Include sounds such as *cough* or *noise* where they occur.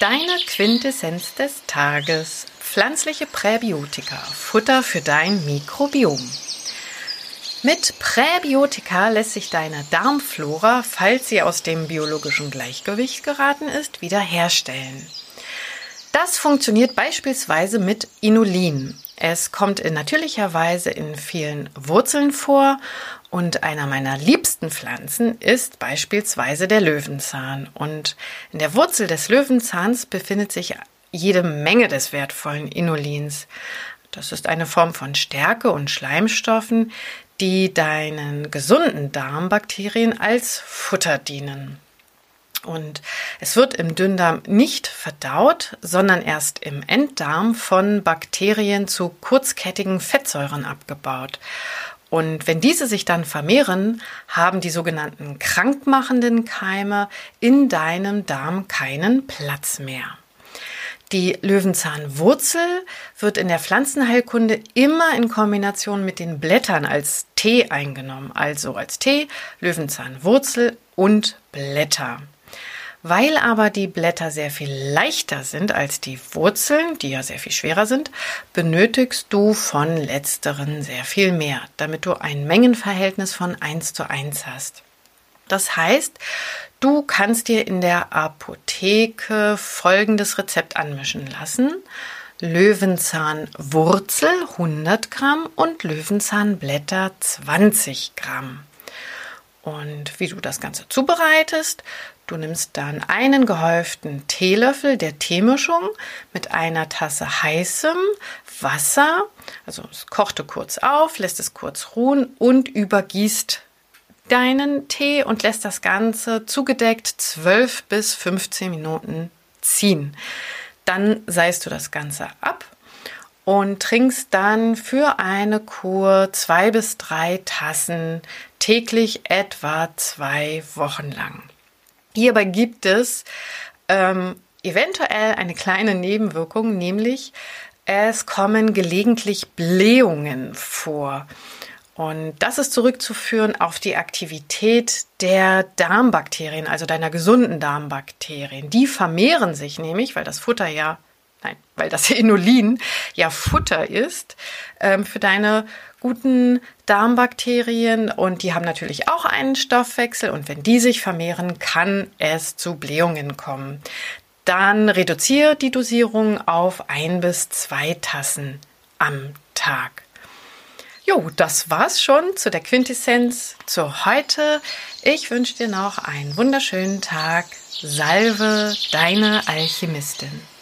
Deine Quintessenz des Tages. Pflanzliche Präbiotika. Futter für dein Mikrobiom. Mit Präbiotika lässt sich deine Darmflora, falls sie aus dem biologischen Gleichgewicht geraten ist, wiederherstellen. Das funktioniert beispielsweise mit Inulin. Es kommt in natürlicher Weise in vielen Wurzeln vor und einer meiner liebsten Pflanzen ist beispielsweise der Löwenzahn. Und in der Wurzel des Löwenzahns befindet sich jede Menge des wertvollen Inulins. Das ist eine Form von Stärke und Schleimstoffen, die deinen gesunden Darmbakterien als Futter dienen. Und es wird im Dünndarm nicht verdaut, sondern erst im Enddarm von Bakterien zu kurzkettigen Fettsäuren abgebaut. Und wenn diese sich dann vermehren, haben die sogenannten krankmachenden Keime in deinem Darm keinen Platz mehr. Die Löwenzahnwurzel wird in der Pflanzenheilkunde immer in Kombination mit den Blättern als Tee eingenommen, also als Tee, Löwenzahnwurzel und Blätter. Weil aber die Blätter sehr viel leichter sind als die Wurzeln, die ja sehr viel schwerer sind, benötigst du von letzteren sehr viel mehr, damit du ein Mengenverhältnis von 1 zu 1 hast. Das heißt, du kannst dir in der Apotheke folgendes Rezept anmischen lassen. Löwenzahnwurzel 100 Gramm und Löwenzahnblätter 20 Gramm. Und wie du das Ganze zubereitest, du nimmst dann einen gehäuften Teelöffel der Teemischung mit einer Tasse heißem Wasser, also es kochte kurz auf, lässt es kurz ruhen und übergießt deinen Tee und lässt das Ganze zugedeckt 12 bis 15 Minuten ziehen. Dann seist du das Ganze ab und trinkst dann für eine Kur zwei bis drei Tassen täglich etwa zwei Wochen lang. Hierbei gibt es ähm, eventuell eine kleine Nebenwirkung, nämlich es kommen gelegentlich Blähungen vor. Und das ist zurückzuführen auf die Aktivität der Darmbakterien, also deiner gesunden Darmbakterien. Die vermehren sich nämlich, weil das Futter ja nein, weil das *laughs* Inulin ja Futter ist ähm, für deine guten Darmbakterien und die haben natürlich auch einen Stoffwechsel und wenn die sich vermehren, kann es zu Blähungen kommen. Dann reduziere die Dosierung auf ein bis zwei Tassen am Tag. Jo, das war's schon zu der Quintessenz zu heute. Ich wünsche dir noch einen wunderschönen Tag. Salve, deine Alchemistin.